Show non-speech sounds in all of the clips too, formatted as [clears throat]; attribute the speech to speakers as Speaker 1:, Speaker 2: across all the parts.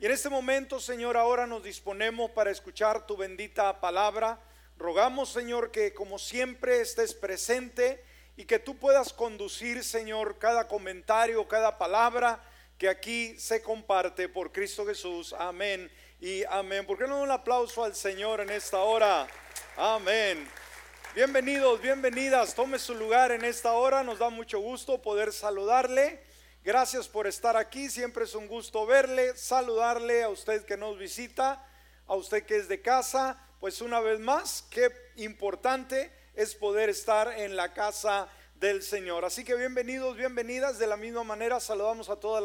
Speaker 1: Y en este momento, Señor, ahora nos disponemos para escuchar tu bendita palabra. Rogamos, Señor, que como siempre estés presente y que tú puedas conducir, Señor, cada comentario, cada palabra que aquí se comparte por Cristo Jesús. Amén y amén. ¿Por qué no un aplauso al Señor en esta hora? Amén. Bienvenidos, bienvenidas. Tome su lugar en esta hora. Nos da mucho gusto poder saludarle. Gracias por estar aquí. Siempre es un gusto verle, saludarle a usted que nos visita, a usted que es de casa. Pues una vez más, qué importante es poder estar en la casa del Señor. Así que bienvenidos, bienvenidas. De la misma manera saludamos a toda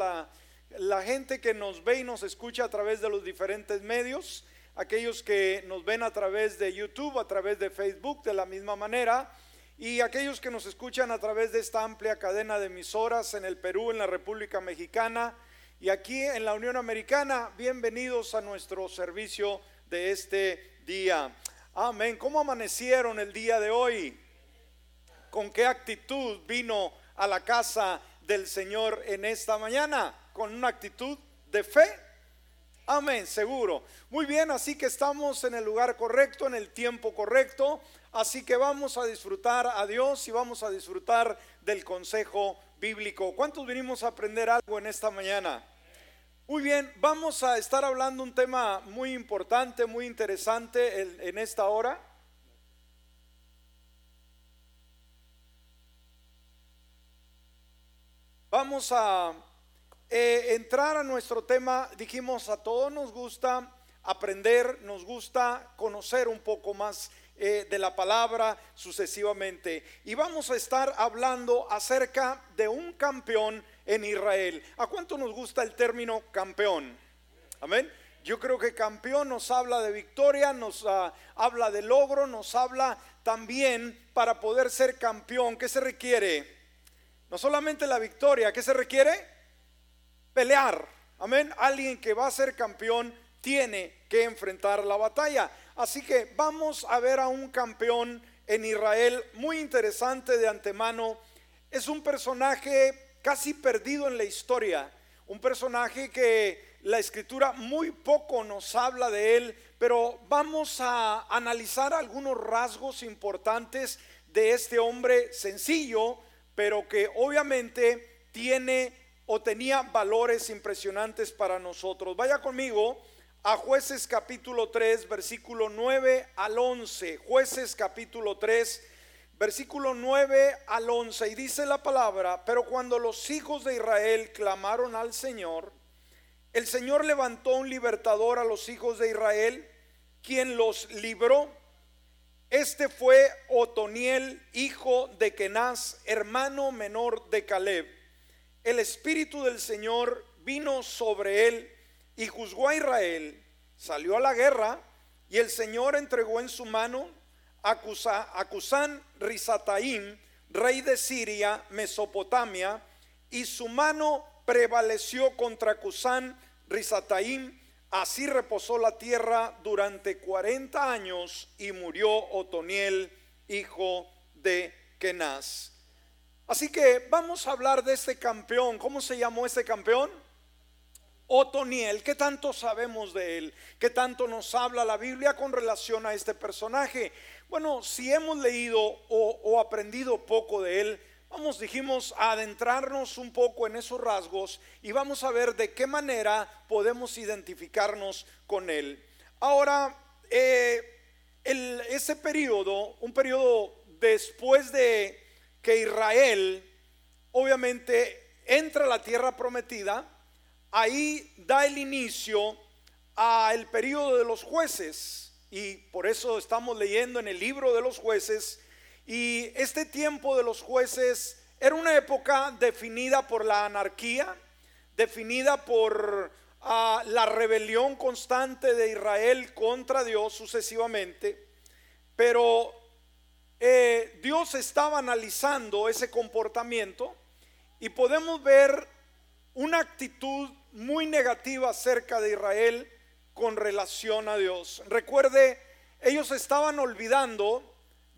Speaker 1: la, gente que nos ve y nos escucha a través de los diferentes medios aquellos que nos ven a través de YouTube, a través de Facebook, de la misma manera, y aquellos que nos escuchan a través de esta amplia cadena de emisoras en el Perú, en la República Mexicana y aquí en la Unión Americana, bienvenidos a nuestro servicio de este día. Amén. ¿Cómo amanecieron el día de hoy? ¿Con qué actitud vino a la casa del Señor en esta mañana? ¿Con una actitud de fe? Amén, seguro. Muy bien, así que estamos en el lugar correcto, en el tiempo correcto. Así que vamos a disfrutar a Dios y vamos a disfrutar del consejo bíblico. ¿Cuántos venimos a aprender algo en esta mañana? Muy bien, vamos a estar hablando un tema muy importante, muy interesante en, en esta hora. Vamos a eh, entrar a nuestro tema, dijimos, a todos nos gusta aprender, nos gusta conocer un poco más eh, de la palabra sucesivamente. Y vamos a estar hablando acerca de un campeón en Israel. ¿A cuánto nos gusta el término campeón? Amén. Yo creo que campeón nos habla de victoria, nos ah, habla de logro, nos habla también para poder ser campeón. ¿Qué se requiere? No solamente la victoria, ¿qué se requiere? Pelear. Amén. Alguien que va a ser campeón tiene que enfrentar la batalla. Así que vamos a ver a un campeón en Israel muy interesante de antemano. Es un personaje casi perdido en la historia. Un personaje que la escritura muy poco nos habla de él, pero vamos a analizar algunos rasgos importantes de este hombre sencillo, pero que obviamente tiene o tenía valores impresionantes para nosotros. Vaya conmigo a jueces capítulo 3, versículo 9 al 11. Jueces capítulo 3, versículo 9 al 11. Y dice la palabra, pero cuando los hijos de Israel clamaron al Señor, el Señor levantó un libertador a los hijos de Israel, quien los libró. Este fue Otoniel, hijo de Kenaz, hermano menor de Caleb el Espíritu del Señor vino sobre él y juzgó a Israel, salió a la guerra y el Señor entregó en su mano a Cusán Rizataim, rey de Siria, Mesopotamia, y su mano prevaleció contra Cusán Rizataim. Así reposó la tierra durante 40 años y murió Otoniel, hijo de Kenaz. Así que vamos a hablar de este campeón. ¿Cómo se llamó este campeón? Otoniel. ¿Qué tanto sabemos de él? ¿Qué tanto nos habla la Biblia con relación a este personaje? Bueno, si hemos leído o, aprendido poco de él, vamos, dijimos, a adentrarnos un poco en esos rasgos y vamos a ver de qué manera podemos identificarnos con él. Ahora, eh, ese periodo, un periodo después de que Israel obviamente entra a la tierra prometida, ahí da el inicio al periodo de los jueces y por eso estamos leyendo en el libro de los jueces y este tiempo de los jueces era una época definida por la anarquía, definida por ah, la rebelión constante de Israel contra Dios sucesivamente, pero eh, Dios estaba analizando ese comportamiento y podemos ver una actitud muy negativa acerca de Israel con relación a Dios. Recuerde, ellos estaban olvidando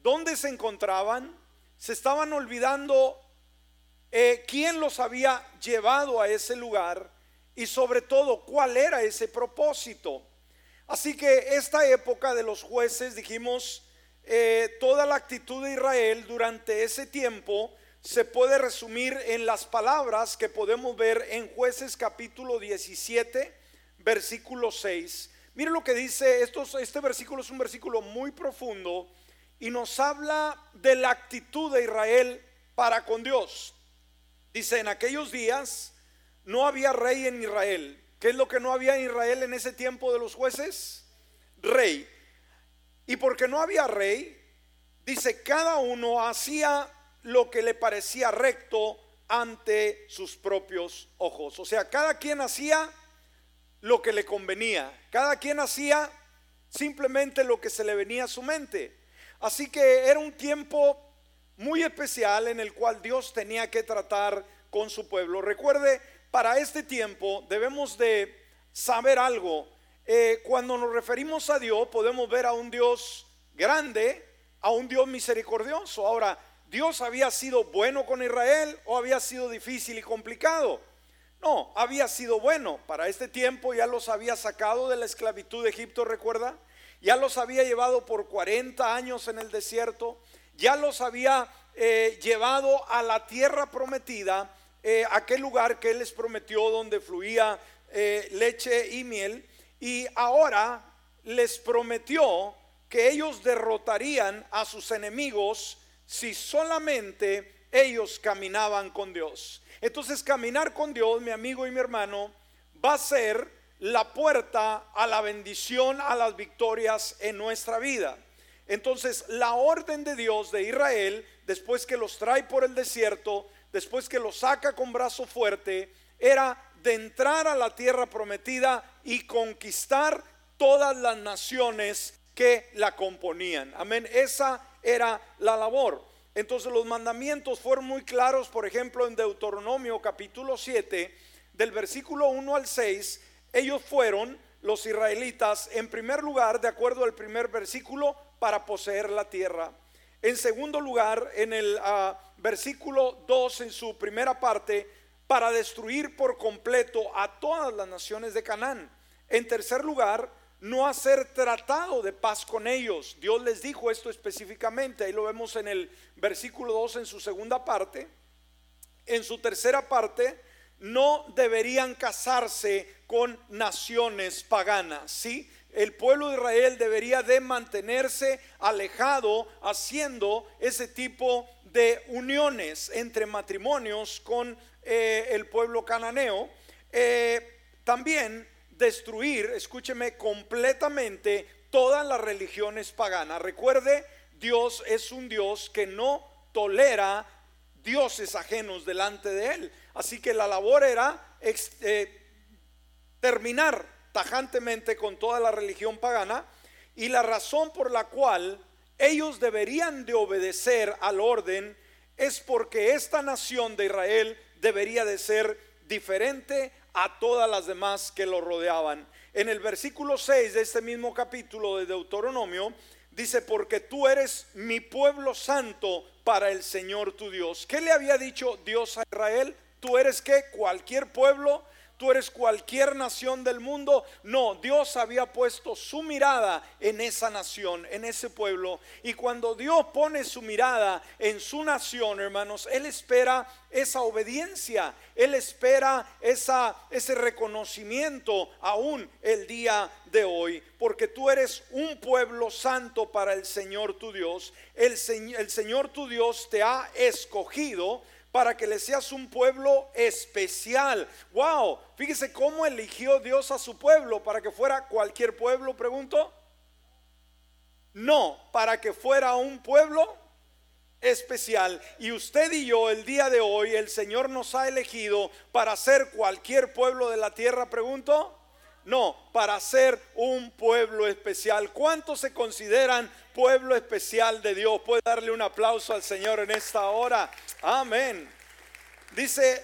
Speaker 1: dónde se encontraban, se estaban olvidando eh, quién los había llevado a ese lugar y y sobre todo cuál era ese propósito. Así que esta época de los jueces, dijimos, eh, toda la actitud de Israel durante ese tiempo se puede resumir en las palabras que podemos ver en jueces capítulo 17, versículo 6. Miren lo que dice, este versículo es un versículo muy profundo y nos habla de la actitud de Israel para con Dios. Dice, en aquellos días no había rey en Israel. ¿Qué es lo que no había en Israel en ese tiempo de los jueces? Rey. Y porque no había rey, dice, cada uno hacía lo que le parecía recto ante sus propios ojos. O sea, cada quien hacía lo que le convenía. Cada quien hacía simplemente lo que se le venía a su mente. Así que era un tiempo muy especial en el cual Dios tenía que tratar con su pueblo. Recuerde, para este tiempo debemos de saber algo. Eh, cuando nos referimos a Dios podemos ver a un Dios grande, a un Dios misericordioso. Ahora, ¿Dios había sido bueno con Israel o había sido difícil y complicado? No, había sido bueno. Para este tiempo ya los había sacado de la esclavitud de Egipto, recuerda. Ya los había llevado por 40 años en el desierto. Ya los había eh, llevado a la tierra prometida, eh, aquel lugar que Él les prometió donde fluía eh, leche y miel. Y ahora les prometió que ellos derrotarían a sus enemigos si solamente ellos caminaban con Dios. Entonces caminar con Dios, mi amigo y mi hermano, va a ser la puerta a la bendición, a las victorias en nuestra vida. Entonces la orden de Dios de Israel, después que los trae por el desierto, después que los saca con brazo fuerte, era de entrar a la tierra prometida y conquistar todas las naciones que la componían. Amén. Esa era la labor. Entonces los mandamientos fueron muy claros, por ejemplo, en Deuteronomio capítulo 7, del versículo 1 al 6, ellos fueron los israelitas, en primer lugar, de acuerdo al primer versículo, para poseer la tierra. En segundo lugar, en el ah, versículo 2, en su primera parte, para destruir por completo a todas las naciones de Canaán. En tercer lugar, no hacer tratado de paz con ellos. Dios les dijo esto específicamente, ahí lo vemos en el versículo 2 en su segunda parte. En su tercera parte, no deberían casarse con naciones paganas, ¿sí? El pueblo de Israel debería de mantenerse alejado haciendo ese tipo de uniones entre matrimonios con eh, el pueblo cananeo. Eh, también destruir, escúcheme, completamente todas las religiones paganas. Recuerde, Dios es un Dios que no tolera dioses ajenos delante de él. Así que la labor era eh, terminar tajantemente con toda la religión pagana y la razón por la cual ellos deberían de obedecer al orden es porque esta nación de Israel debería de ser diferente a todas las demás que lo rodeaban. En el versículo 6 de este mismo capítulo de Deuteronomio dice, porque tú eres mi pueblo santo para el Señor tu Dios. ¿Qué le había dicho Dios a Israel? Tú eres que cualquier pueblo tú eres cualquier nación del mundo. No, Dios había puesto su mirada en esa nación, en ese pueblo. Y cuando Dios pone su mirada en su nación, hermanos, Él espera esa obediencia, Él espera esa, ese reconocimiento aún el día de hoy, porque tú eres un pueblo santo para el Señor tu Dios. El, el Señor tu Dios te ha escogido para que le seas un pueblo especial. Wow, fíjese cómo eligió Dios a su pueblo para que fuera cualquier pueblo, pregunto. No, para que fuera un pueblo especial. Y usted y yo el día de hoy, el Señor nos ha elegido para ser cualquier pueblo de la tierra, pregunto. No, para ser un pueblo especial. ¿Cuántos se consideran pueblo especial de Dios? Puede darle un aplauso al Señor en esta hora. Amén. Dice,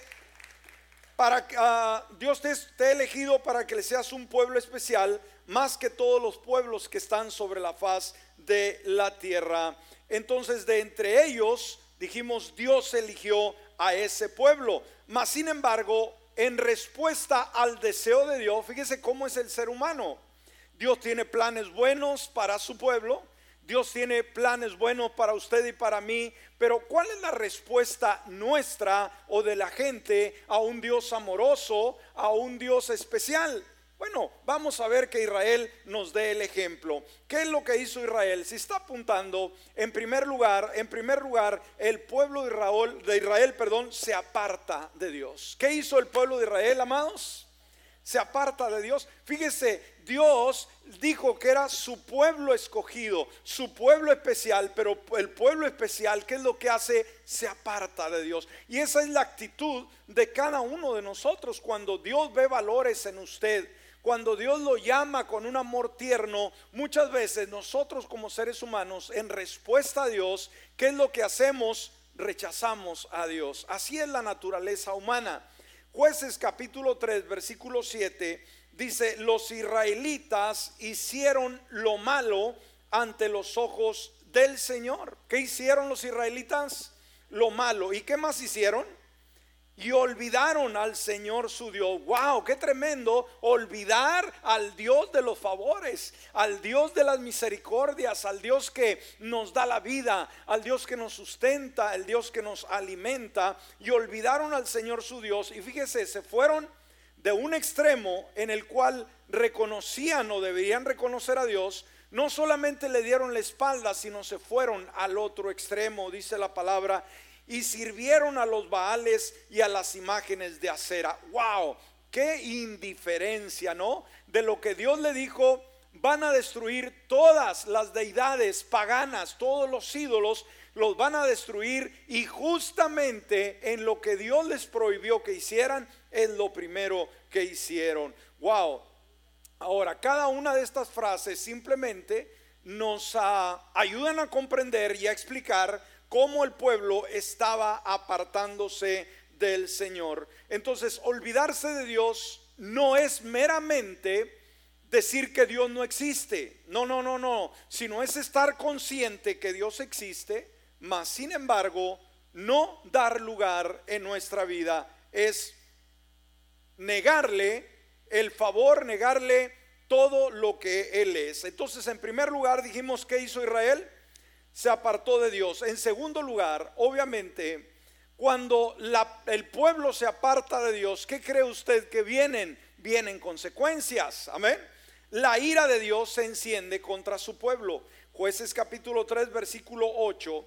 Speaker 1: para uh, Dios te, te ha elegido para que le seas un pueblo especial más que todos los pueblos que están sobre la faz de la tierra. Entonces, de entre ellos, dijimos, Dios eligió a ese pueblo. Mas, sin embargo, en respuesta al deseo de Dios, fíjese cómo es el ser humano. Dios tiene planes buenos para su pueblo, Dios tiene planes buenos para usted y para mí, pero ¿cuál es la respuesta nuestra o de la gente a un Dios amoroso, a un Dios especial? Bueno, vamos a ver que Israel nos dé el ejemplo. ¿Qué es lo que hizo Israel? Si está apuntando, en primer lugar, en primer lugar, el pueblo de Israel, de Israel, perdón, se aparta de Dios. ¿Qué hizo el pueblo de Israel, amados? se aparta de Dios. Fíjese, Dios dijo que era su pueblo escogido, su pueblo especial, pero el pueblo especial, ¿qué es lo que hace? Se aparta de Dios. Y esa es la actitud de cada uno de nosotros cuando Dios ve valores en usted. Cuando Dios lo llama con un amor tierno, muchas veces nosotros como seres humanos, en respuesta a Dios, ¿qué es lo que hacemos? Rechazamos a Dios. Así es la naturaleza humana. Jueces capítulo 3, versículo 7, dice, los israelitas hicieron lo malo ante los ojos del Señor. ¿Qué hicieron los israelitas? Lo malo. ¿Y qué más hicieron? Y olvidaron al Señor su Dios. Wow, qué tremendo olvidar al Dios de los favores, al Dios de las misericordias, al Dios que nos da la vida, al Dios que nos sustenta, al Dios que nos alimenta y olvidaron al Señor su Dios y fíjese, se fueron de un extremo en el cual reconocían o deberían reconocer a Dios, no solamente le dieron la espalda, sino se fueron al otro extremo, dice la palabra, y sirvieron a los Baales y a las imágenes de acera. ¡Wow! ¡Qué indiferencia, ¿no? De lo que Dios le dijo, van a destruir todas las deidades paganas, todos los ídolos, los van a destruir y justamente en lo que Dios les prohibió que hicieran es lo primero que hicieron. ¡Wow! Ahora, cada una de estas frases simplemente nos ayudan a comprender y a explicar cómo el pueblo estaba apartándose del Señor. Entonces, olvidarse de Dios no es meramente decir que Dios no existe. No, no, no, no. Sino es estar consciente que Dios existe, mas sin embargo, no dar lugar en nuestra vida es negarle el favor, negarle todo lo que Él es. Entonces, en primer lugar, dijimos que hizo Israel se apartó de Dios. En segundo lugar, obviamente, cuando el pueblo se aparta de Dios, ¿qué cree usted que vienen? Vienen consecuencias. Amén. La ira de Dios se enciende contra su pueblo. Jueces capítulo 3, versículo 8.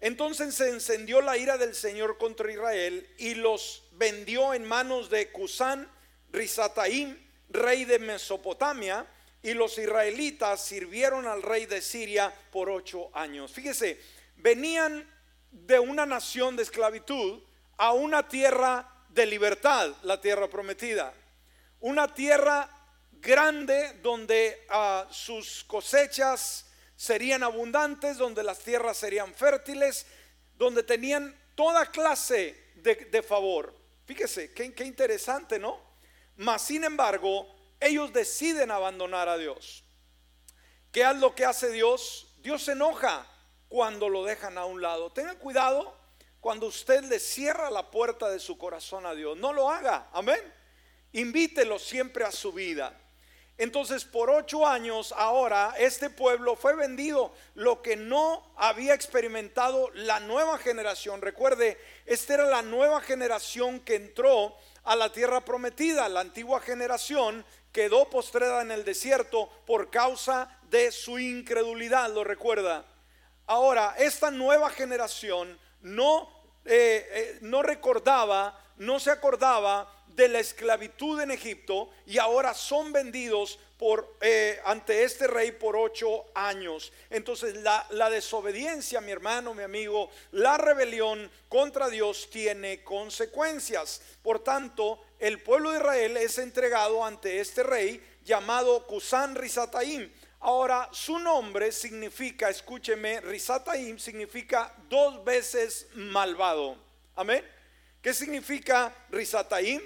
Speaker 1: Entonces se encendió la ira del Señor contra Israel y los vendió en manos de Cusán, Risataim, rey de Mesopotamia, y los israelitas sirvieron al rey de Siria por ocho años. Fíjese, venían de una nación de esclavitud a una tierra de libertad, la tierra prometida. Una tierra grande donde ah, sus cosechas serían abundantes, donde las tierras serían fértiles, donde tenían toda clase de, favor. Fíjese, qué, qué interesante, ¿no? Mas, sin embargo, ellos deciden abandonar a Dios. ¿Qué es lo que hace Dios? Dios se enoja cuando lo dejan a un lado. Tenga cuidado cuando usted le cierra la puerta de su corazón a Dios. No lo haga, amén. Invítelo siempre a su vida. Entonces, por ocho años ahora, este pueblo fue vendido, lo que no había experimentado la nueva generación. Recuerde, esta era la nueva generación que entró a la tierra prometida. La antigua generación quedó postrada en el desierto por causa de su incredulidad, lo recuerda. Ahora, esta nueva generación no, eh, eh, no recordaba, no se acordaba de la esclavitud en Egipto y ahora son vendidos por, eh, ante este rey por ocho años. Entonces la, desobediencia, mi hermano, mi amigo, la rebelión contra Dios tiene consecuencias. Por tanto, el pueblo de Israel es entregado ante este rey llamado Cusán Risataim. Ahora, su nombre significa, escúcheme, Risataim significa dos veces malvado. Amén. ¿Qué significa Risataim?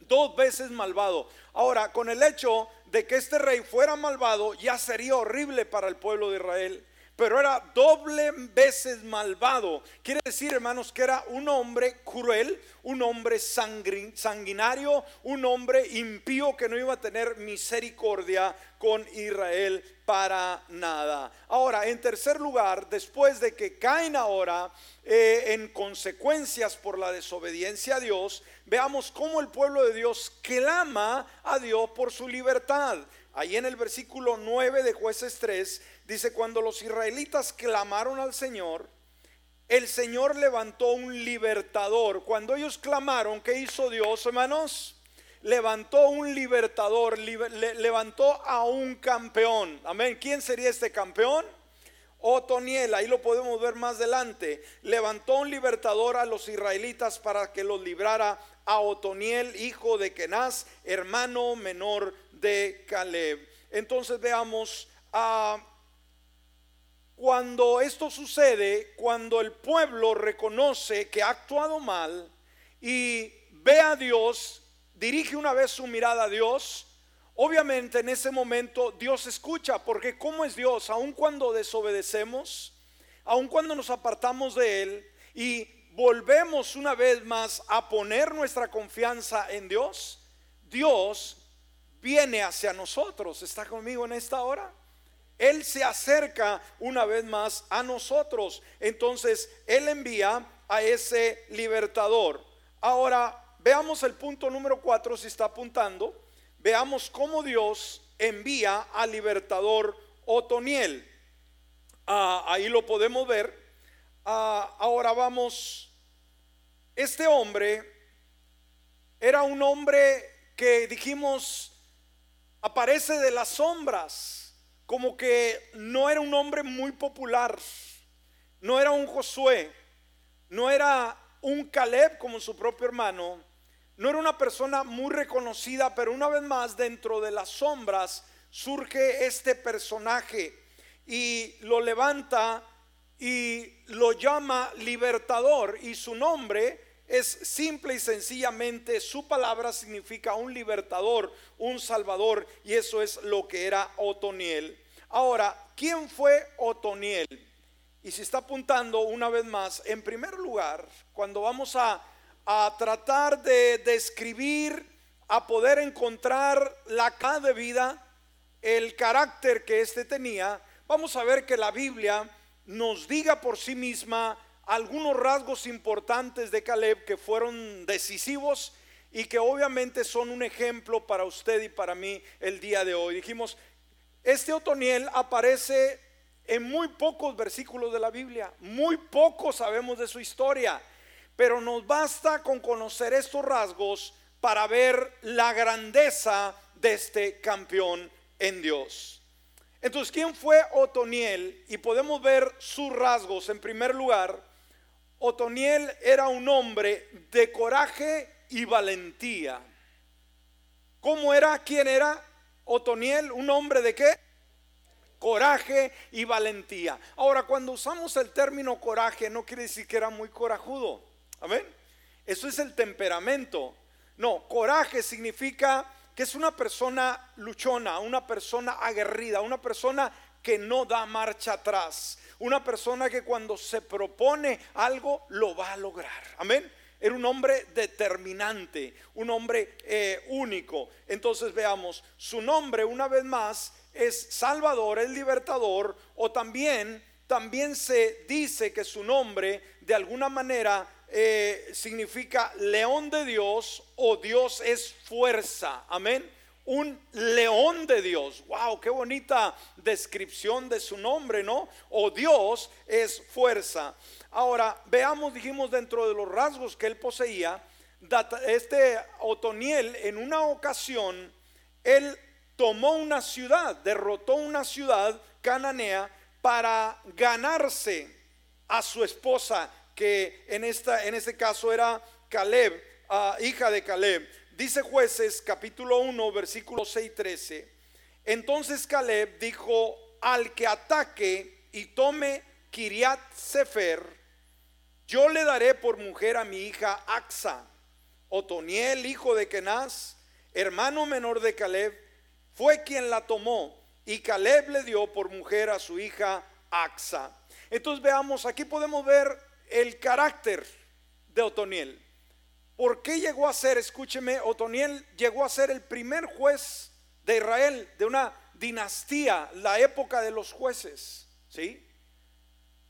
Speaker 1: Dos veces malvado. Ahora, con el hecho de que este rey fuera malvado, ya sería horrible para el pueblo de Israel. pero era doble veces malvado. Quiere decir, hermanos, que era un hombre cruel, un hombre sanguinario, un hombre impío que no iba a tener misericordia con Israel para nada. Ahora, en tercer lugar, después de que caen ahora eh, en consecuencias por la desobediencia a Dios, veamos cómo el pueblo de Dios clama a Dios por su libertad. Ahí en el versículo 9 de jueces 3 dice, cuando los israelitas clamaron al Señor, el Señor levantó un libertador. Cuando ellos clamaron, ¿qué hizo Dios, hermanos? Levantó un libertador, levantó a un campeón. Amén. ¿Quién sería este campeón? Otoniel, ahí lo podemos ver más adelante. Levantó un libertador a los israelitas para que los librara a Otoniel, hijo de Kenaz, hermano menor de Caleb. Entonces veamos a cuando esto sucede, cuando el pueblo reconoce que ha actuado mal y ve a Dios, dirige una vez su mirada a Dios, obviamente en ese momento Dios escucha, porque ¿cómo es Dios? Aun cuando desobedecemos, aun cuando nos apartamos de Él y volvemos una vez más a poner nuestra confianza en Dios, Dios viene hacia nosotros. ¿Está conmigo en esta hora? Él se acerca una vez más a nosotros. Entonces, Él envía a ese libertador. Ahora, veamos el punto número cuatro, si está apuntando. Veamos cómo Dios envía al libertador Otoniel. Ah, ahí lo podemos ver. Ah, ahora vamos. Este hombre era un hombre que dijimos aparece de las sombras como que no era un hombre muy popular, no era un Josué, no era un Caleb como su propio hermano, no era una persona muy reconocida, pero una vez más dentro de las sombras surge este personaje y lo levanta y lo llama libertador y su nombre es simple y sencillamente, su palabra significa un libertador, un salvador, y eso es lo que era Otoniel. Ahora, ¿quién fue Otoniel? Y si está apuntando una vez más, en primer lugar, cuando vamos a, a tratar de describir, a poder encontrar la cara de vida, el carácter que éste tenía, vamos a ver que la Biblia nos diga por sí misma algunos rasgos importantes de Caleb que fueron decisivos y que obviamente son un ejemplo para usted y para mí el día de hoy. Dijimos, este Otoniel aparece en muy pocos versículos de la Biblia, muy poco sabemos de su historia, pero nos basta con conocer estos rasgos para ver la grandeza de este campeón en Dios. Entonces, ¿quién fue Otoniel? Y podemos ver sus rasgos. En primer lugar, Otoniel era un hombre de coraje y valentía. ¿Cómo era? ¿Quién era? Otoniel, un hombre de qué? Coraje y valentía. Ahora, cuando usamos el término coraje, no quiere decir que era muy corajudo. Amén. Eso es el temperamento. No, coraje significa que es una persona luchona, una persona aguerrida, una persona que no da marcha atrás. Una persona que cuando se propone algo lo va a lograr. Amén. Era un hombre determinante, un hombre eh, único. Entonces veamos, su nombre una vez más es Salvador, el libertador, o también, también se dice que su nombre de alguna manera eh, significa león de Dios o Dios es fuerza. Amén un león de Dios. Wow, qué bonita descripción de su nombre, ¿no? O Dios es fuerza. Ahora, veamos, dijimos dentro de los rasgos que él poseía, este Otoniel en una ocasión, él tomó una ciudad, derrotó una ciudad cananea para ganarse a su esposa, que en, esta, en este caso era Caleb, ah, hija de Caleb. Dice jueces capítulo 1 versículo 6 y 13. Entonces Caleb dijo al que ataque y tome Kiriat Sefer, yo le daré por mujer a mi hija Axa. Otoniel, hijo de Kenaz, hermano menor de Caleb, fue quien la tomó y Caleb le dio por mujer a su hija Axa. Entonces veamos, aquí podemos ver el carácter de Otoniel. ¿Por qué llegó a ser, escúcheme, Otoniel llegó a ser el primer juez de Israel, de una dinastía, la época de los jueces? ¿Sí?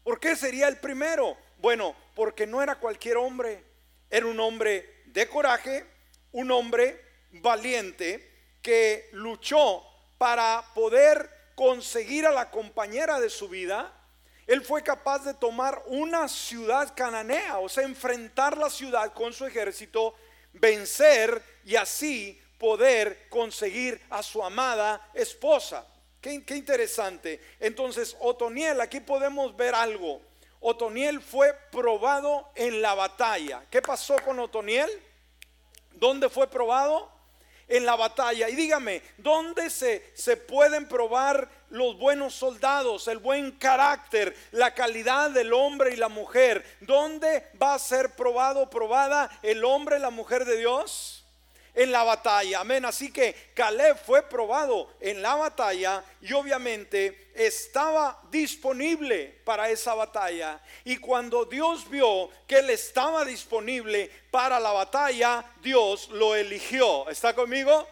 Speaker 1: ¿Por qué sería el primero? Bueno, porque no era cualquier hombre, era un hombre de coraje, un hombre valiente que luchó para poder conseguir a la compañera de su vida, él fue capaz de tomar una ciudad cananea, o sea, enfrentar la ciudad con su ejército, vencer y así poder conseguir a su amada esposa. Qué, interesante. Entonces, Otoniel, aquí podemos ver algo. Otoniel fue probado en la batalla. ¿Qué pasó con Otoniel? ¿Dónde fue probado? en la batalla. Y dígame, ¿dónde se, se pueden probar los buenos soldados, el buen carácter, la calidad del hombre y la mujer? ¿Dónde va a ser probado, probada el hombre y la mujer de Dios? en la batalla. Amén. Así que Caleb fue probado en la batalla y obviamente estaba disponible para esa batalla. Y cuando Dios vio que él estaba disponible para la batalla, Dios lo eligió. ¿Está conmigo?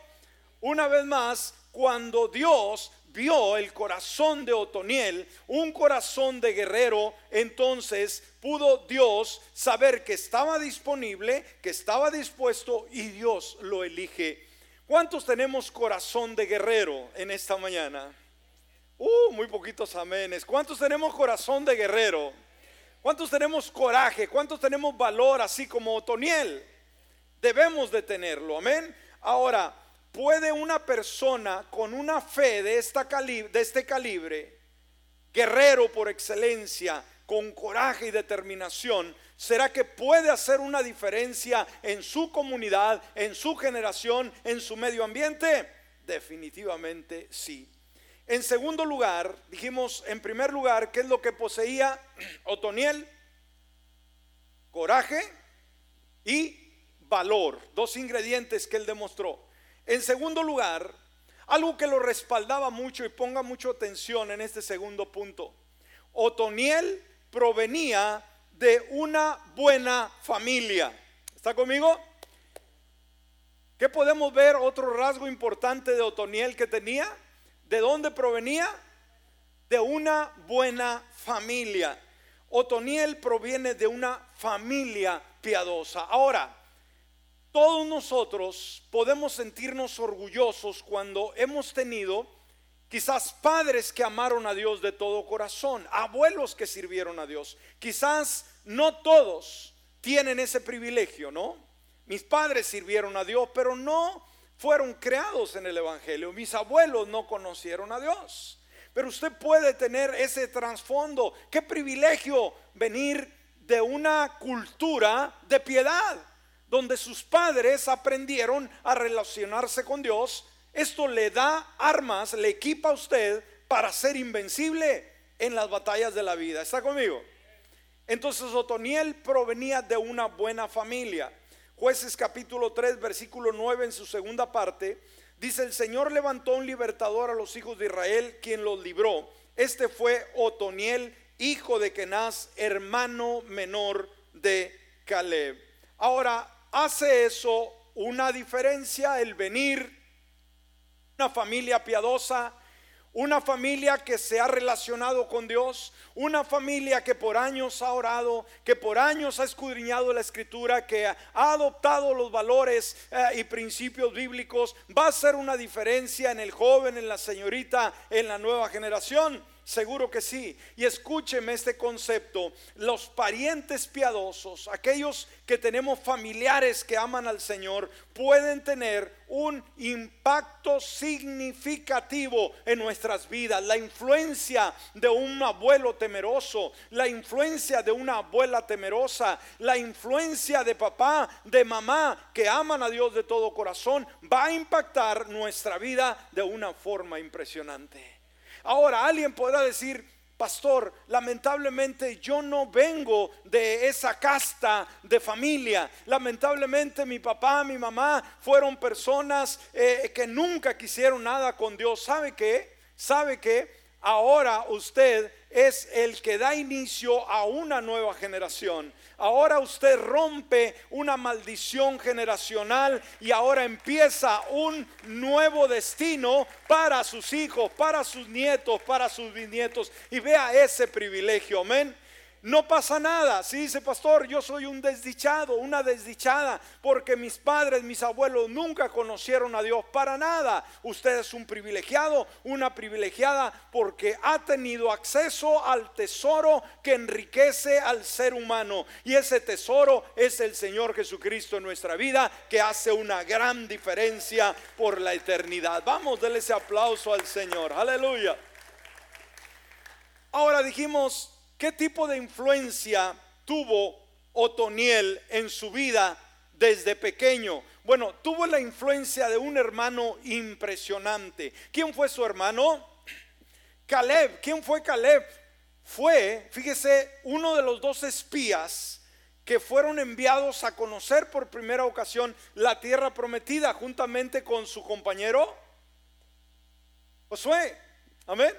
Speaker 1: Una vez más, cuando Dios vio el corazón de Otoniel, un corazón de guerrero, entonces pudo Dios saber que estaba disponible, que estaba dispuesto y Dios lo elige. ¿Cuántos tenemos corazón de guerrero en esta mañana? Uh, muy poquitos amenes. ¿Cuántos tenemos corazón de guerrero? ¿Cuántos tenemos coraje? ¿Cuántos tenemos valor así como Otoniel? Debemos de tenerlo, amén. Ahora, puede una persona con una fe de, este calibre, guerrero por excelencia, con coraje y determinación, ¿será que puede hacer una diferencia en su comunidad, en su generación, en su medio ambiente? Definitivamente sí. En segundo lugar, dijimos en primer lugar, ¿qué es lo que poseía [clears throat] Otoniel? Coraje y valor, dos ingredientes que él demostró. En segundo lugar, algo que lo respaldaba mucho y ponga mucha atención en este segundo punto. Otoniel provenía de una buena familia. ¿Está conmigo? ¿Qué podemos ver? Otro rasgo importante de Otoniel que tenía. ¿De dónde provenía? De una buena familia. Otoniel proviene de una familia piadosa. Ahora, todos nosotros podemos sentirnos orgullosos cuando hemos tenido quizás padres que amaron a Dios de todo corazón, abuelos que sirvieron a Dios. Quizás no todos tienen ese privilegio, ¿no? Mis padres sirvieron a Dios, pero no fueron creados en el Evangelio. Mis abuelos no conocieron a Dios. Pero usted puede tener ese trasfondo. Qué privilegio venir de una cultura de piedad donde sus padres aprendieron a relacionarse con Dios, esto le da armas, le equipa a usted para ser invencible en las batallas de la vida. ¿Está conmigo? Entonces Otoniel provenía de una buena familia. Jueces capítulo 3, versículo 9 en su segunda parte, dice, el Señor levantó un libertador a los hijos de Israel, quien los libró. Este fue Otoniel, hijo de Kenaz, hermano menor de Caleb. Ahora, hace eso una diferencia el venir una familia piadosa, una familia que se ha relacionado con Dios, una familia que por años ha orado, que por años ha escudriñado la escritura, que ha adoptado los valores eh, y principios bíblicos, va a ser una diferencia en el joven, en la señorita, en la nueva generación. Seguro que sí. Y escúcheme este concepto. Los parientes piadosos, aquellos que tenemos familiares que aman al Señor, pueden tener un impacto significativo en nuestras vidas. La influencia de un abuelo temeroso, la influencia de una abuela temerosa, la influencia de papá, de mamá que aman a Dios de todo corazón, va a impactar nuestra vida de una forma impresionante. Ahora, alguien podrá decir, pastor, lamentablemente yo no vengo de esa casta de familia. Lamentablemente mi papá, mi mamá fueron personas eh, que nunca quisieron nada con Dios. ¿Sabe qué? ¿Sabe qué? Ahora usted es el que da inicio a una nueva generación. Ahora usted rompe una maldición generacional y ahora empieza un nuevo destino para sus hijos, para sus nietos, para sus bisnietos. Y vea ese privilegio, amén no pasa nada. Si dice, pastor, yo soy un desdichado, una desdichada, porque mis padres, mis abuelos nunca conocieron a Dios para nada. Usted es un privilegiado, una privilegiada, porque ha tenido acceso al tesoro que enriquece al ser humano. Y ese tesoro es el Señor Jesucristo en nuestra vida, que hace una gran diferencia por la eternidad. Vamos, denle ese aplauso al Señor. Aleluya. Ahora dijimos, ¿Qué tipo de influencia tuvo Otoniel en su vida desde pequeño? Bueno, tuvo la influencia de un hermano impresionante. ¿Quién fue su hermano? Caleb. ¿Quién fue Caleb? Fue, fíjese, uno de los dos espías que fueron enviados a conocer por primera ocasión la tierra prometida juntamente con su compañero Josué. Amén.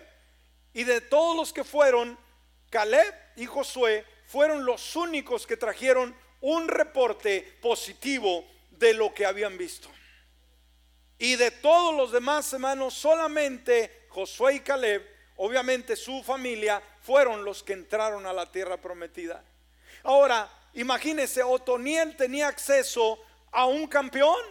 Speaker 1: Y de todos los que fueron, Caleb y Josué fueron los únicos que trajeron un reporte positivo de lo que habían visto. Y de todos los demás hermanos, solamente Josué y Caleb, obviamente su familia, fueron los que entraron a la tierra prometida. Ahora, imagínense, Otoniel tenía acceso a un campeón,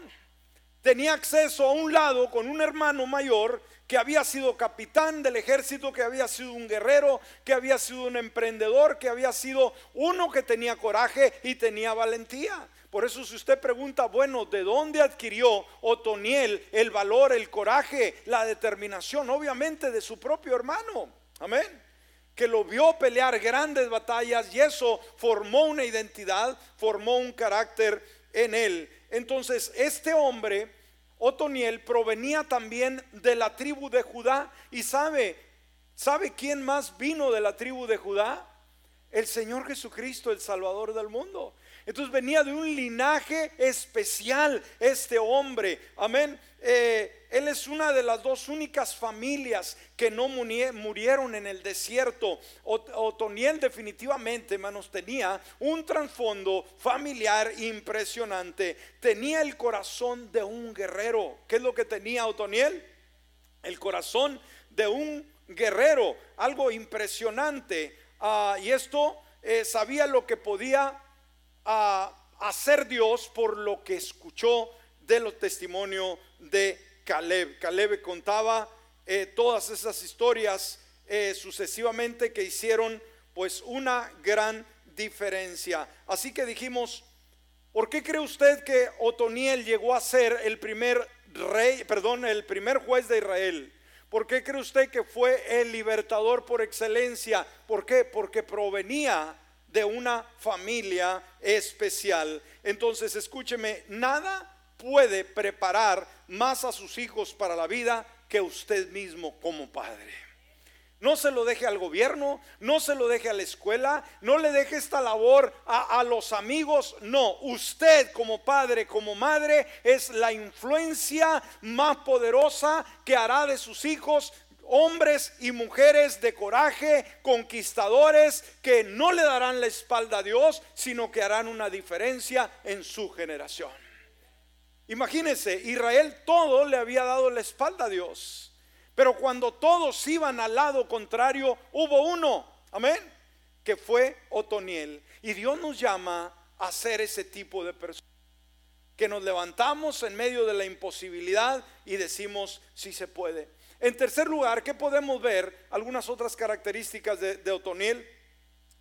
Speaker 1: tenía acceso a un lado con un hermano mayor que había sido capitán del ejército, que había sido un guerrero, que había sido un emprendedor, que había sido uno que tenía coraje y tenía valentía. Por eso si usted pregunta, bueno, ¿de dónde adquirió Otoniel el valor, el coraje, la determinación? Obviamente de su propio hermano. Amén. Que lo vio pelear grandes batallas y eso formó una identidad, formó un carácter en él. Entonces, este hombre Otoniel provenía también de la tribu de Judá. Y sabe, ¿sabe quién más vino de la tribu de Judá? El Señor Jesucristo, el Salvador del mundo. Entonces venía de un linaje especial este hombre. Amén. Eh, él es una de las dos únicas familias que no murieron en el desierto. Otoniel definitivamente, hermanos, tenía un trasfondo familiar impresionante. Tenía el corazón de un guerrero. ¿Qué es lo que tenía Otoniel? El corazón de un guerrero. Algo impresionante. Ah, y esto eh, sabía lo que podía a hacer Dios por lo que escuchó de los testimonios de Caleb. Caleb contaba eh, todas esas historias eh, sucesivamente que hicieron pues una gran diferencia. Así que dijimos, ¿por qué cree usted que Otoniel llegó a ser el primer rey, perdón, el primer juez de Israel? ¿Por qué cree usted que fue el libertador por excelencia? ¿Por qué? Porque provenía de una familia especial. Entonces, escúcheme, nada puede preparar más a sus hijos para la vida que usted mismo como padre. No se lo deje al gobierno, no se lo deje a la escuela, no le deje esta labor a, a, los amigos. No, usted como padre, como madre, es la influencia más poderosa que hará de sus hijos hombres y mujeres de coraje, conquistadores, que no le darán la espalda a Dios, sino que harán una diferencia en su generación. Imagínense, Israel todo le había dado la espalda a Dios, pero cuando todos iban al lado contrario, hubo uno, amén, que fue Otoniel. Y Dios nos llama a ser ese tipo de personas que nos levantamos en medio de la imposibilidad y decimos si se puede. En tercer lugar, ¿qué podemos ver? Algunas otras características de, Otoniel.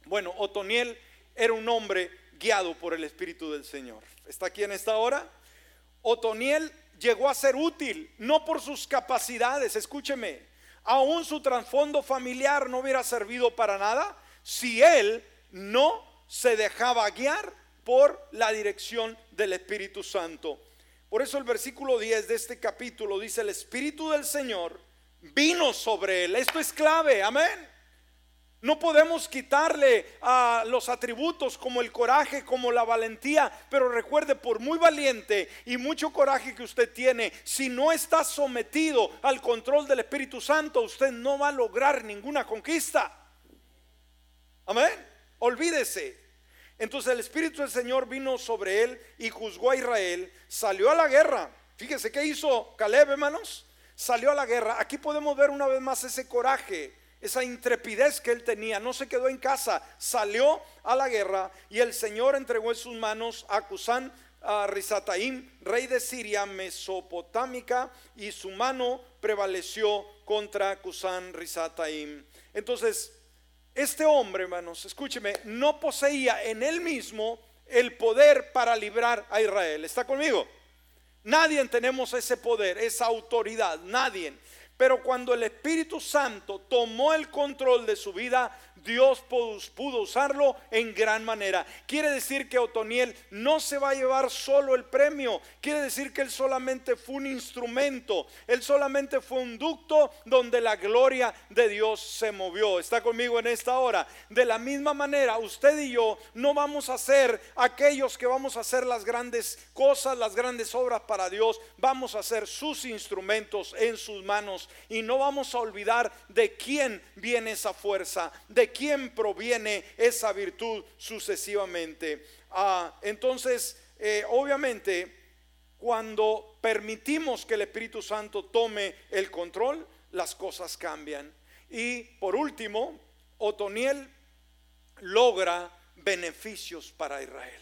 Speaker 1: Bueno, Otoniel era un hombre guiado por el Espíritu del Señor. ¿Está aquí en esta hora? Otoniel llegó a ser útil, no por sus capacidades, escúcheme, aún su trasfondo familiar no hubiera servido para nada si él no se dejaba guiar por la dirección del Espíritu Santo. Por eso el versículo 10 de este capítulo dice, el Espíritu del Señor vino sobre él. Esto es clave, amén. No podemos quitarle a los atributos como el coraje, como la valentía, pero recuerde, por muy valiente y mucho coraje que usted tiene, si no está sometido al control del Espíritu Santo, usted no va a lograr ninguna conquista. Amén. Olvídese. Entonces el Espíritu del Señor vino sobre él y juzgó a Israel. Salió a la guerra. Fíjese qué hizo Caleb, hermanos. Salió a la guerra. Aquí podemos ver una vez más ese coraje, esa intrepidez que él tenía. No se quedó en casa, salió a la guerra y el Señor entregó en sus manos a Cusán a Rizataim, rey de Siria mesopotámica, y su mano prevaleció contra Cusán Rizataim. Entonces, este hombre, hermanos, escúcheme, no poseía en él mismo el poder para librar a Israel. ¿Está conmigo? Nadie tenemos ese poder, esa autoridad, nadie. Pero cuando el Espíritu Santo tomó el control de su vida, Dios pudo usarlo en gran manera. Quiere decir que Otoniel no se va a llevar solo el premio. Quiere decir que él solamente fue un instrumento. Él solamente fue un ducto donde la gloria de Dios se movió. Está conmigo en esta hora. De la misma manera, usted y yo no vamos a ser aquellos que vamos a hacer las grandes cosas, las grandes obras para Dios. Vamos a ser sus instrumentos en sus manos. Y no vamos a olvidar de quién viene esa fuerza, de quién proviene esa virtud sucesivamente. Ah, entonces, eh, obviamente, cuando permitimos que el Espíritu Santo tome el control, las cosas cambian. Y por último, Otoniel logra beneficios para Israel.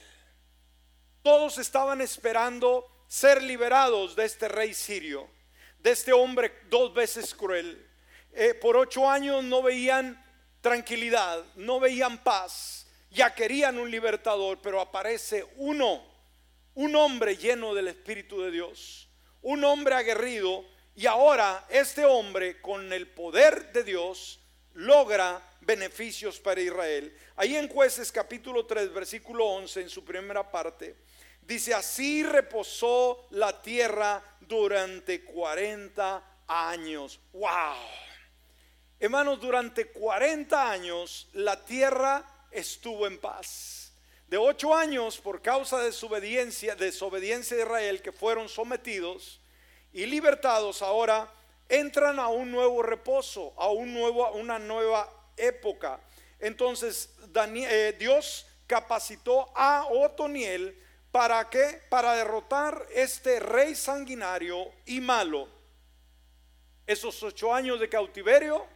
Speaker 1: Todos estaban esperando ser liberados de este rey sirio, de este hombre dos veces cruel. Eh, por ocho años no veían tranquilidad, no veían paz, ya querían un libertador, pero aparece uno, un hombre lleno del Espíritu de Dios, un hombre aguerrido, y ahora este hombre con el poder de Dios logra beneficios para Israel. Ahí en jueces capítulo 3, versículo 11, en su primera parte, dice, así reposó la tierra durante 40 años. ¡Wow! Hermanos, durante 40 años la tierra estuvo en paz. De ocho años por causa de desobediencia, de Israel que fueron sometidos y libertados ahora entran a un nuevo reposo, a un nuevo, una nueva época. Entonces eh, Dios capacitó a Otoniel para qué? Para derrotar este rey sanguinario y malo. Esos ocho años de cautiverio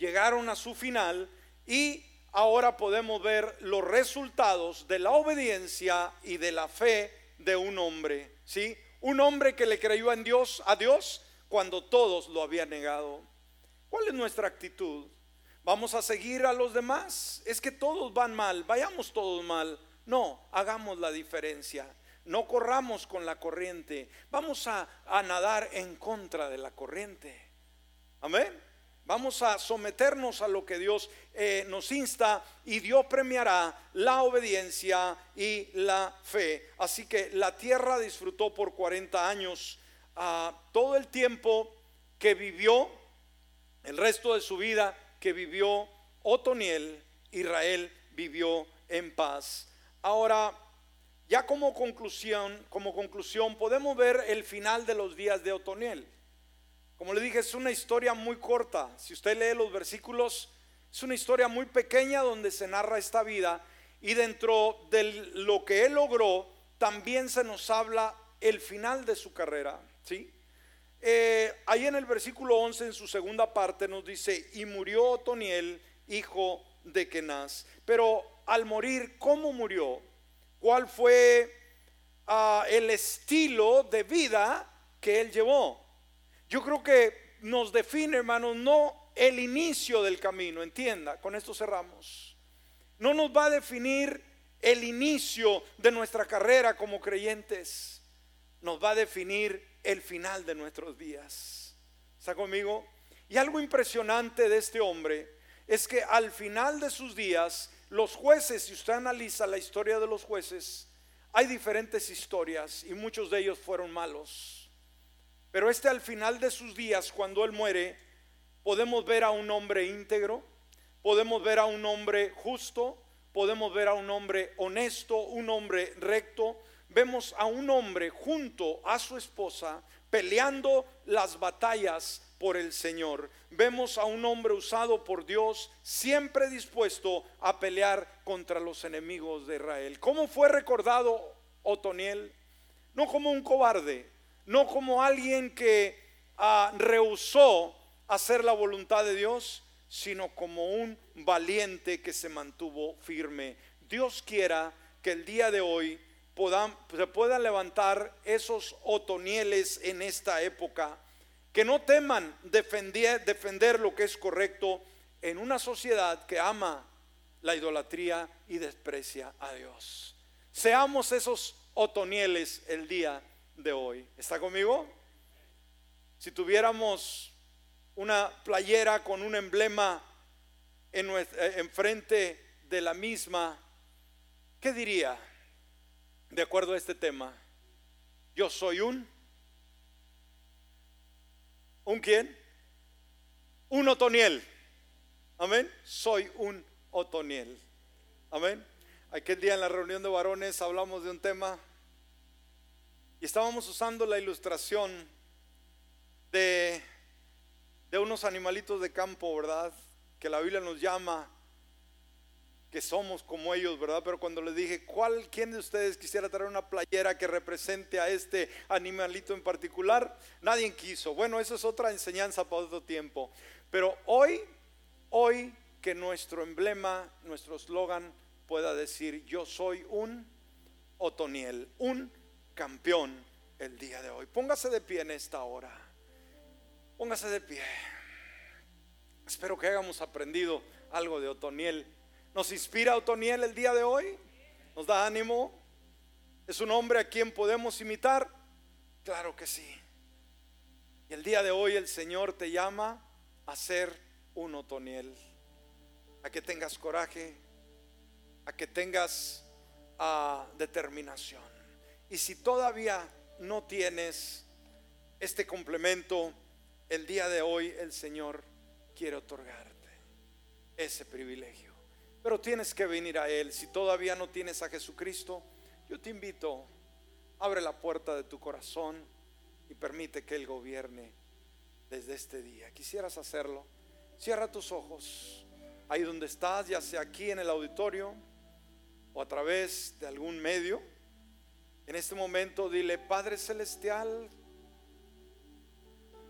Speaker 1: llegaron a su final y ahora podemos ver los resultados de la obediencia y de la fe de un hombre, ¿sí? Un hombre que le creyó en Dios, a Dios, cuando todos lo habían negado. ¿Cuál es nuestra actitud? ¿Vamos a seguir a los demás? Es que todos van mal, vayamos todos mal. No, hagamos la diferencia. No corramos con la corriente. Vamos a, a nadar en contra de la corriente. Amén. Vamos a someternos a lo que Dios eh, nos insta y Dios premiará la obediencia y la fe. Así que la tierra disfrutó por 40 años ah, todo el tiempo que vivió, el resto de su vida que vivió Otoniel, Israel vivió en paz. Ahora, ya como conclusión, como conclusión podemos ver el final de los días de Otoniel. Como le dije, es una historia muy corta. Si usted lee los versículos, es una historia muy pequeña donde se narra esta vida y dentro de lo que él logró, también se nos habla el final de su carrera. ¿sí? Eh, ahí en el versículo 11, en su segunda parte, nos dice, y murió Otoniel, hijo de Kenaz. Pero al morir, ¿cómo murió? ¿Cuál fue ah, el estilo de vida que él llevó? Yo creo que nos define, hermanos, no el inicio del camino, entienda, con esto cerramos. No nos va a definir el inicio de nuestra carrera como creyentes, nos va a definir el final de nuestros días. ¿Está conmigo? Y algo impresionante de este hombre es que al final de sus días, los jueces, si usted analiza la historia de los jueces, hay diferentes historias y muchos de ellos fueron malos. Pero este al final de sus días, cuando él muere, podemos ver a un hombre íntegro, podemos ver a un hombre justo, podemos ver a un hombre honesto, un hombre recto. Vemos a un hombre junto a su esposa peleando las batallas por el Señor. Vemos a un hombre usado por Dios, siempre dispuesto a pelear contra los enemigos de Israel. ¿Cómo fue recordado Otoniel? No como un cobarde, no como alguien que ah, rehusó hacer la voluntad de Dios, sino como un valiente que se mantuvo firme. Dios quiera que el día de hoy se puedan levantar esos otonieles en esta época que no teman defender, defender lo que es correcto en una sociedad que ama la idolatría y desprecia a Dios. Seamos esos otonieles el día de hoy. ¿Está conmigo? Si tuviéramos una playera con un emblema en, en frente de la misma, ¿qué diría? De acuerdo a este tema, yo soy un ¿Un quién? Un otoniel. Amén. Soy un otoniel. Amén. Aquel día en la reunión de varones hablamos de un tema y estábamos usando la ilustración de, de unos animalitos de campo, ¿verdad? Que la Biblia nos llama que somos como ellos, ¿verdad? Pero cuando les dije, ¿cuál, quién de ustedes quisiera traer una playera que represente a este animalito en particular? Nadie quiso. Bueno, eso es otra enseñanza para otro tiempo. Pero hoy, hoy que nuestro emblema, nuestro eslogan pueda decir, yo soy un Otoniel, un campeón el día de hoy. Póngase de pie en esta hora. Póngase de pie. Espero que hayamos aprendido algo de Otoniel ¿Nos inspira Otoniel el día de hoy? ¿Nos da ánimo? ¿Es un hombre a quien podemos imitar? Claro que sí. Y el día de hoy el Señor te llama a ser un Otoniel, a que tengas coraje, a que tengas ah, determinación. Y si todavía no tienes este complemento, el día de hoy el Señor quiere otorgarte ese privilegio. Pero tienes que venir a Él. Si todavía no tienes a Jesucristo, yo te invito, abre la puerta de tu corazón y permite que Él gobierne desde este día. ¿Quisieras hacerlo? Cierra tus ojos. Ahí donde estás, ya sea aquí en el auditorio o a través de algún medio. En este momento dile, Padre Celestial,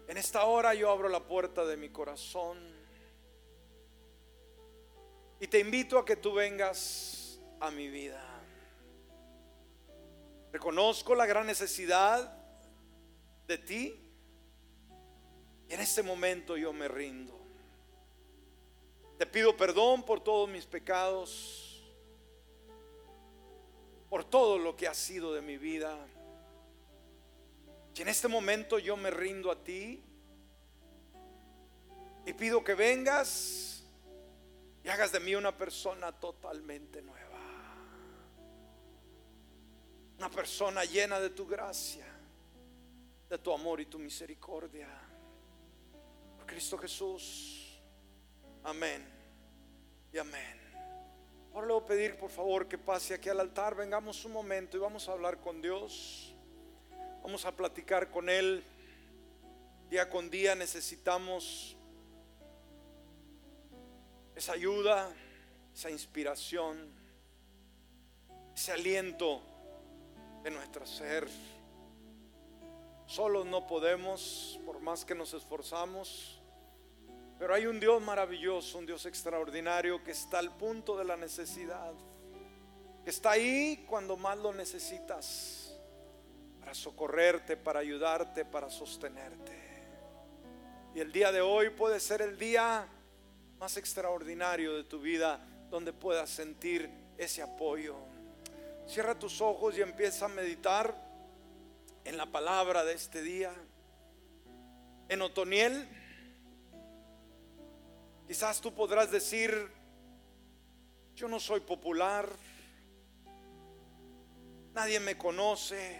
Speaker 1: en esta hora yo abro la puerta de mi corazón y te invito a que tú vengas a mi vida. Reconozco la gran necesidad de ti. Y en este momento yo me rindo. Te pido perdón por todos mis pecados, por todo lo que ha sido de mi vida. Y en este momento yo me rindo a ti y pido que vengas y hagas de mí una persona totalmente nueva. Una persona llena de tu gracia, de tu amor y tu misericordia. Por Cristo Jesús. Amén y amén. Ahora le voy a pedir por favor que pase aquí al altar, vengamos un momento y vamos a hablar con Dios. Vamos a platicar con Él. Día con día necesitamos esa ayuda, esa inspiración, ese aliento de nuestro ser. Solos no podemos, por más que nos esforzamos, pero hay un Dios maravilloso, un Dios extraordinario que está al punto de la necesidad, que está ahí cuando más lo necesitas, para socorrerte, para ayudarte, para sostenerte. Y el día de hoy puede ser el día más extraordinario de tu vida donde puedas sentir ese apoyo. Cierra tus ojos y empieza a meditar en la palabra de este día. En Otoniel, quizás tú podrás decir, yo no soy popular, nadie me conoce,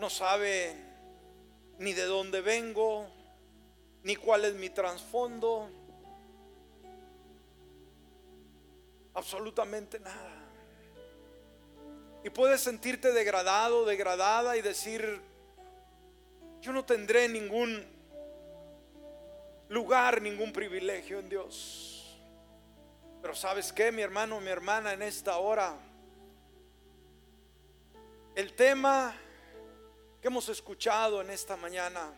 Speaker 1: no sabe ni de dónde vengo, ni cuál es mi trasfondo. Absolutamente nada. Y puedes sentirte degradado, degradada y decir, yo no tendré ningún lugar, ningún privilegio en Dios. Pero sabes qué, mi hermano, mi hermana, en esta hora, el tema que hemos escuchado en esta mañana,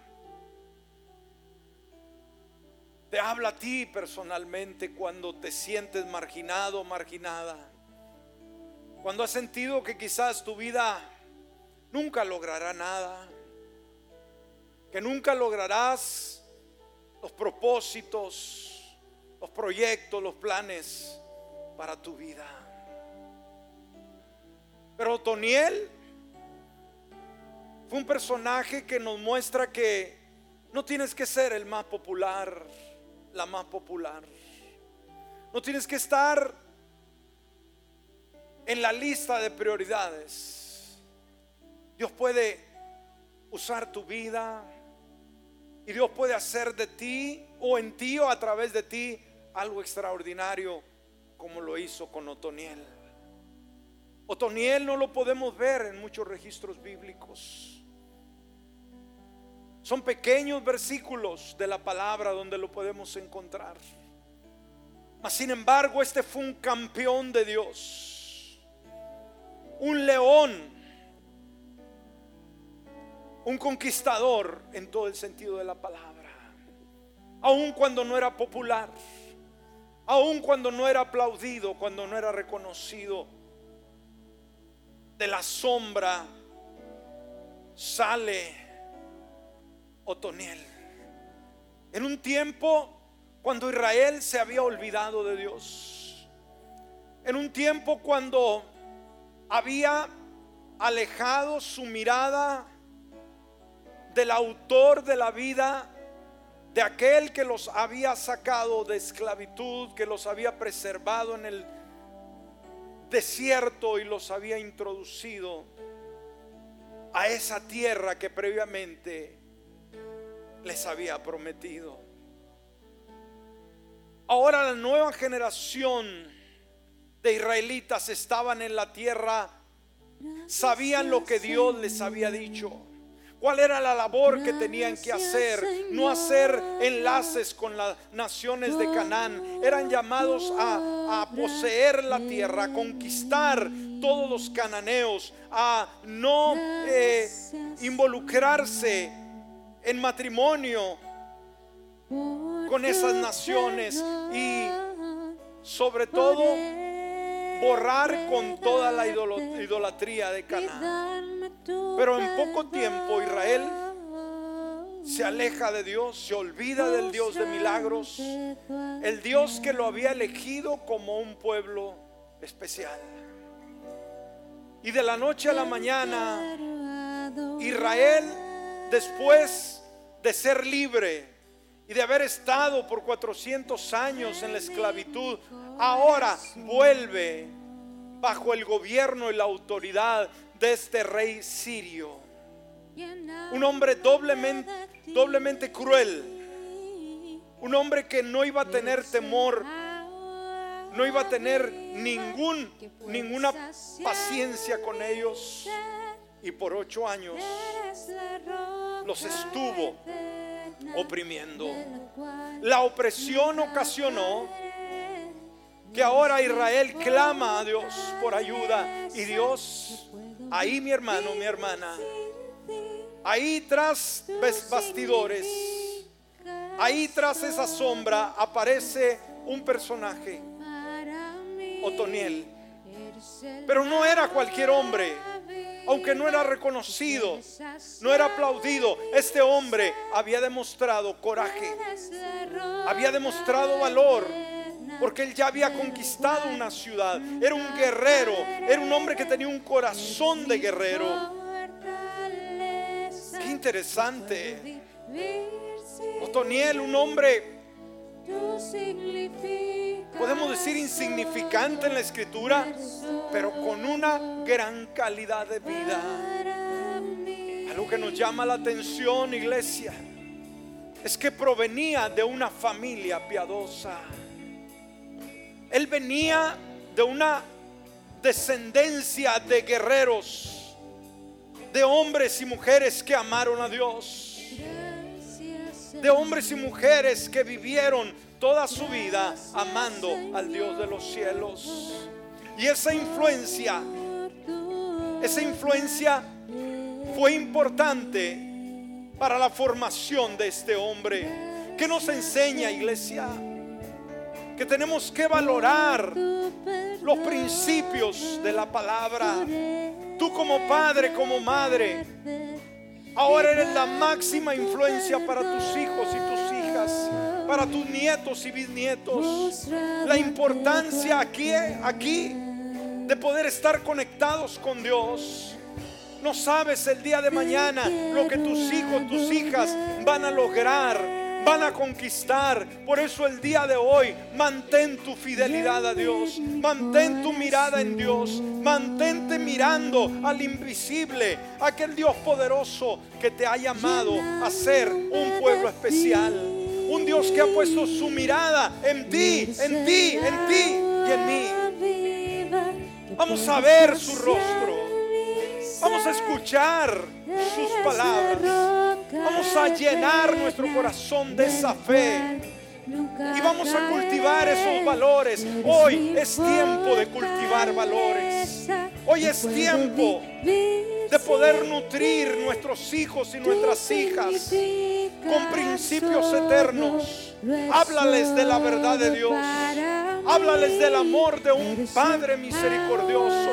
Speaker 1: te habla a ti personalmente cuando te sientes marginado, marginada. Cuando has sentido que quizás tu vida nunca logrará nada. Que nunca lograrás los propósitos, los proyectos, los planes para tu vida. Pero Toniel fue un personaje que nos muestra que no tienes que ser el más popular la más popular. No tienes que estar en la lista de prioridades. Dios puede usar tu vida y Dios puede hacer de ti o en ti o a través de ti algo extraordinario como lo hizo con Otoniel. Otoniel no lo podemos ver en muchos registros bíblicos. Son pequeños versículos de la palabra donde lo podemos encontrar. Mas sin embargo, este fue un campeón de Dios. Un león. Un conquistador en todo el sentido de la palabra. Aun cuando no era popular. Aun cuando no era aplaudido, cuando no era reconocido. De la sombra sale Otoniel. En un tiempo cuando Israel se había olvidado de Dios. En un tiempo cuando había alejado su mirada del autor de la vida, de aquel que los había sacado de esclavitud, que los había preservado en el desierto y los había introducido a esa tierra que previamente les había prometido. Ahora la nueva generación de israelitas estaban en la tierra, sabían lo que Dios les había dicho. ¿Cuál era la labor que tenían que hacer? No hacer enlaces con las naciones de Canaán. Eran llamados a, poseer la tierra, a conquistar todos los cananeos, a no eh, involucrarse en matrimonio con esas naciones y sobre todo borrar con toda la idolatría de Canaán. Pero en poco tiempo Israel se aleja de Dios, se olvida del Dios de milagros, el Dios que lo había elegido como un pueblo especial. Y de la noche a la mañana, Israel después de ser libre y de haber estado por 400 años en la esclavitud, ahora vuelve bajo el gobierno y la autoridad de este rey sirio. Un hombre doblemente, doblemente cruel. Un hombre que no iba a tener temor, no iba a tener ningún, ninguna paciencia con ellos. Y por ocho años los estuvo oprimiendo. La opresión ocasionó que ahora Israel clama a Dios por ayuda. Y Dios, ahí mi hermano, mi hermana, ahí tras bastidores, ahí tras esa sombra aparece un personaje, Otoniel, pero no era cualquier hombre aunque no era reconocido, no era aplaudido, este hombre había demostrado coraje, había demostrado valor, porque él ya había conquistado una ciudad, era un guerrero, era un hombre que tenía un corazón de guerrero. Qué interesante. Otoniel, un hombre podemos decir insignificante en la escritura, pero con una gran calidad de vida. Algo que nos llama la atención, iglesia, es que provenía de una familia piadosa. Él venía de una descendencia de guerreros, de hombres y mujeres que amaron a Dios. de hombres y mujeres que vivieron toda su vida amando al Dios de los cielos. Y esa influencia, esa influencia fue importante para la formación de este hombre. que nos enseña, iglesia? Que tenemos que valorar los principios de la palabra. Tú como padre, como madre, ahora eres la máxima influencia para tus hijos y tus hijas, para tus nietos y bisnietos. La importancia aquí, aquí de poder estar conectados con Dios. No sabes el día de mañana lo que tus hijos, tus hijas van a lograr van a conquistar. Por eso el día de hoy, mantén tu fidelidad a Dios. Mantén tu mirada en Dios. Mantente mirando al invisible, aquel Dios poderoso que te ha llamado a ser un pueblo especial. Un Dios que ha puesto su mirada en ti, en ti, en ti y en mí. Vamos a ver su rostro. Vamos a escuchar sus palabras. Vamos a llenar nuestro corazón de esa fe. Y vamos a cultivar esos valores. Hoy es tiempo de cultivar valores. Hoy es tiempo de poder nutrir nuestros hijos y nuestras hijas con principios eternos. Háblales de la verdad de Dios. Háblales del amor de un Padre misericordioso.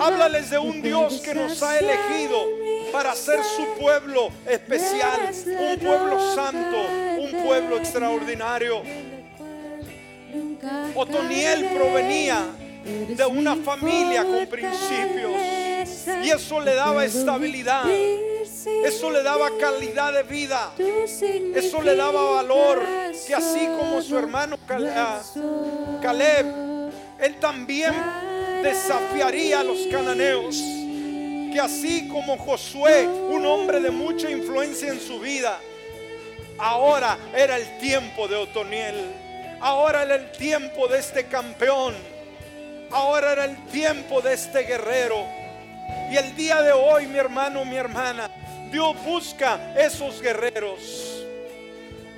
Speaker 1: Háblales de un Dios que nos ha elegido para ser su pueblo especial, un pueblo santo, un pueblo extraordinario. Otoniel provenía de una familia con principios y eso le daba estabilidad. Eso le daba calidad de vida. Eso le daba valor. Que así como su hermano ah, Caleb, él también desafiaría a los cananeos. Que así como Josué, un hombre de mucha influencia en su vida, ahora era el tiempo de Otoniel. Ahora era el tiempo de este campeón. Ahora era el tiempo de este guerrero. Y el día de hoy, mi hermano, mi hermana, Dios busca esos guerreros.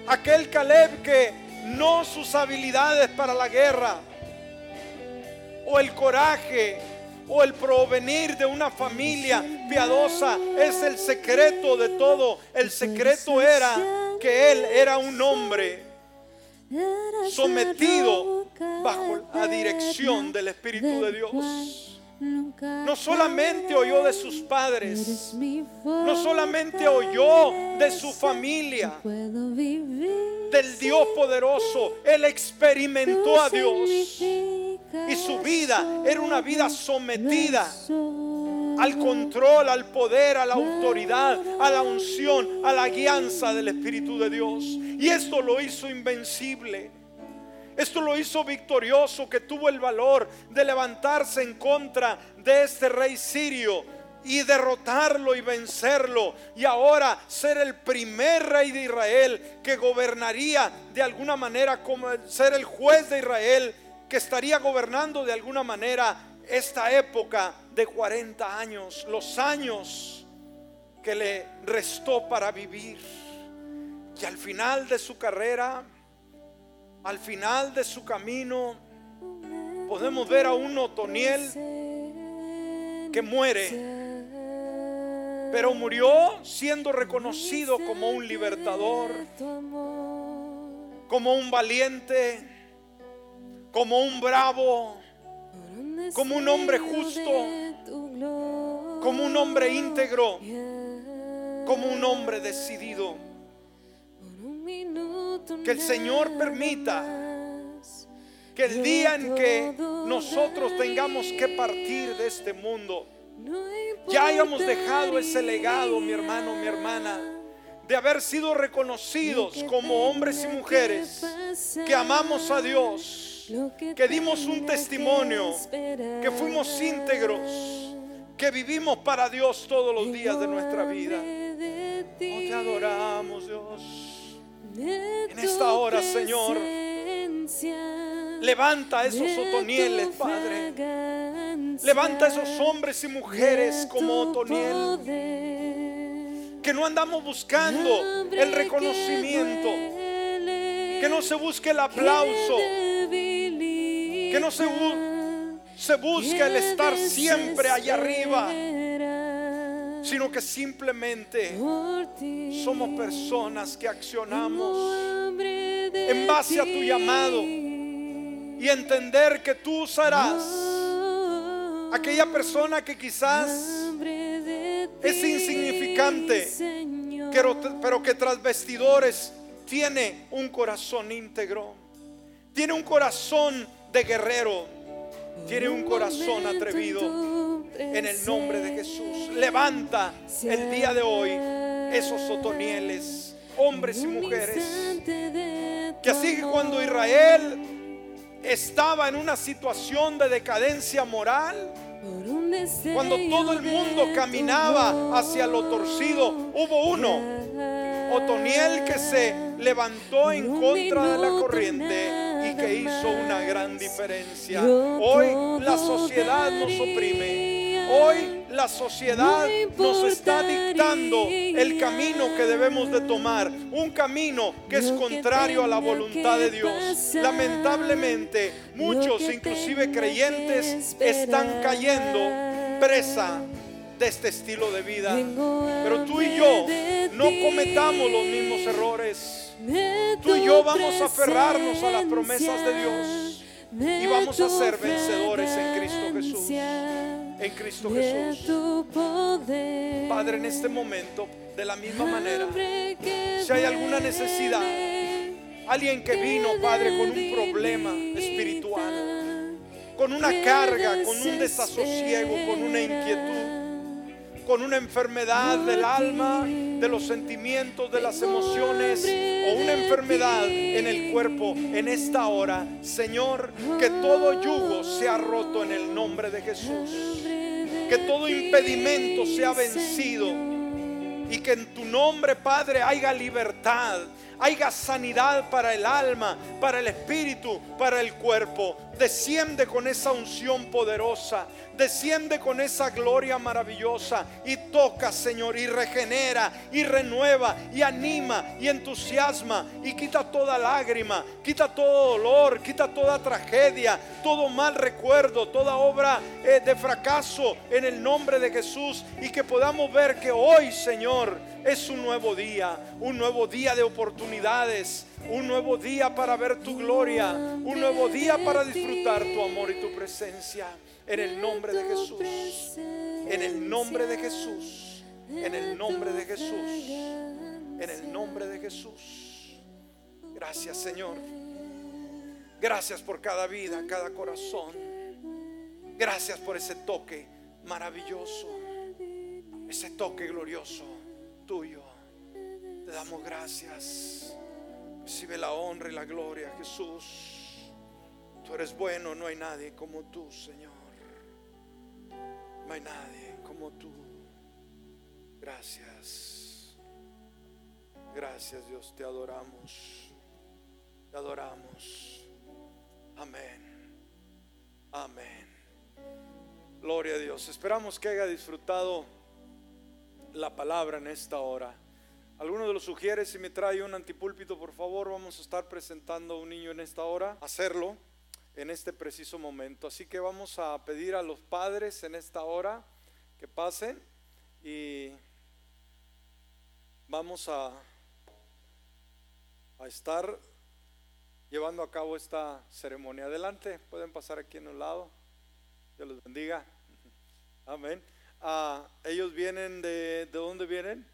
Speaker 1: Aquel Caleb que no sus habilidades para la guerra, o el coraje o el provenir de una familia piadosa es el secreto de todo. El secreto era que él era un hombre sometido bajo la dirección del Espíritu de Dios. No solamente oyó de sus padres, no solamente oyó de su familia, del Dios poderoso, él experimentó a Dios y su vida era una vida sometida al control, al poder, a la autoridad, a la unción, a la guianza del Espíritu de Dios. Y esto lo hizo invencible. Esto lo hizo victorioso, que tuvo el valor de levantarse en contra de este rey sirio y derrotarlo y vencerlo. Y ahora ser el primer rey de Israel que gobernaría de alguna manera como ser el juez de Israel que estaría gobernando de alguna manera esta época de 40 años, los años que le restó para vivir. Y al final de su carrera, al final de su camino, podemos ver a un Otoniel que muere, pero murió siendo reconocido como un libertador, como un valiente, como un bravo, como un hombre justo, como un hombre íntegro, como un hombre decidido. Que el Señor permita que el día en que nosotros tengamos que partir de este mundo, ya hayamos dejado ese legado, mi hermano, mi hermana, de haber sido reconocidos como hombres y mujeres que amamos a Dios que dimos un testimonio, que fuimos íntegros, que vivimos para Dios todos los días de nuestra vida. Oh, te adoramos, Dios. En esta hora, Señor, levanta esos otonieles, Padre. Levanta esos hombres y mujeres como Otoniel. que no andamos buscando el reconocimiento, que no se busque el aplauso, que no se, se busque el estar siempre allá arriba, sino que simplemente somos personas que accionamos en base a tu llamado y entender que tú serás aquella persona que quizás es insignificante, pero, pero que tras vestidores tiene un corazón íntegro, tiene un corazón de guerrero, tiene un corazón atrevido en el nombre de Jesús. Levanta el día de hoy esos otonieles, hombres y mujeres, que así que cuando Israel estaba en una situación de decadencia moral, cuando todo el mundo caminaba hacia lo torcido, hubo uno, Otoniel, que se levantó en contra de la corriente y que hizo una gran diferencia. Hoy la sociedad nos oprime. Hoy la sociedad nos está dictando el camino que debemos de tomar, un camino que es contrario a la voluntad de Dios. Lamentablemente, muchos, inclusive creyentes, están cayendo presa de este estilo de vida. Pero tú y yo no cometamos los mismos errores. Tú y yo vamos a aferrarnos a las promesas de Dios y vamos a ser vencedores en Cristo Jesús en Cristo Jesús. Padre, en este momento, de la misma manera, si hay alguna necesidad, alguien que vino, Padre, con un problema espiritual, con una carga, con un desasosiego, con una inquietud, con una enfermedad del alma, de los sentimientos, de las emociones o una enfermedad en el cuerpo en esta hora, Señor, que todo yugo sea roto en el nombre de Jesús. Que todo impedimento sea vencido. Y que en tu nombre, Padre, haya libertad, haya sanidad para el alma, para el espíritu, para el cuerpo. Desciende con esa unción poderosa, desciende con esa gloria maravillosa y toca, Señor, y regenera, y renueva, y anima, y entusiasma, y quita toda lágrima, quita todo dolor, quita toda tragedia, todo mal recuerdo, toda obra eh, de fracaso en el nombre de Jesús, y que podamos ver que hoy, Señor, es un nuevo día, un nuevo día de oportunidades, un nuevo día para ver tu gloria, un nuevo día para disfrutar tu amor y tu presencia. En el nombre de Jesús, en el nombre de Jesús, en el nombre de Jesús, en el nombre de Jesús. Gracias Señor. Gracias por cada vida, cada corazón. Gracias por ese toque maravilloso, ese toque glorioso tuyo. Te damos gracias. Recibe la honra y la gloria, Jesús. Tú eres bueno, no hay nadie como tú, Señor. No hay nadie como tú. Gracias. Gracias, Dios, te adoramos. Te adoramos. Amén. Amén. Gloria a Dios. Esperamos que haya disfrutado la palabra en esta hora. ¿Alguno de los sugiere si me trae un antipúlpito, por favor? Vamos a estar presentando a un niño en esta hora. Hacerlo en este preciso momento. Así que vamos a pedir a los padres en esta hora que pasen y vamos a, a estar llevando a cabo esta ceremonia. Adelante, pueden pasar aquí en un lado. Dios los bendiga. Amén. Ah, ellos vienen de, ¿de dónde vienen?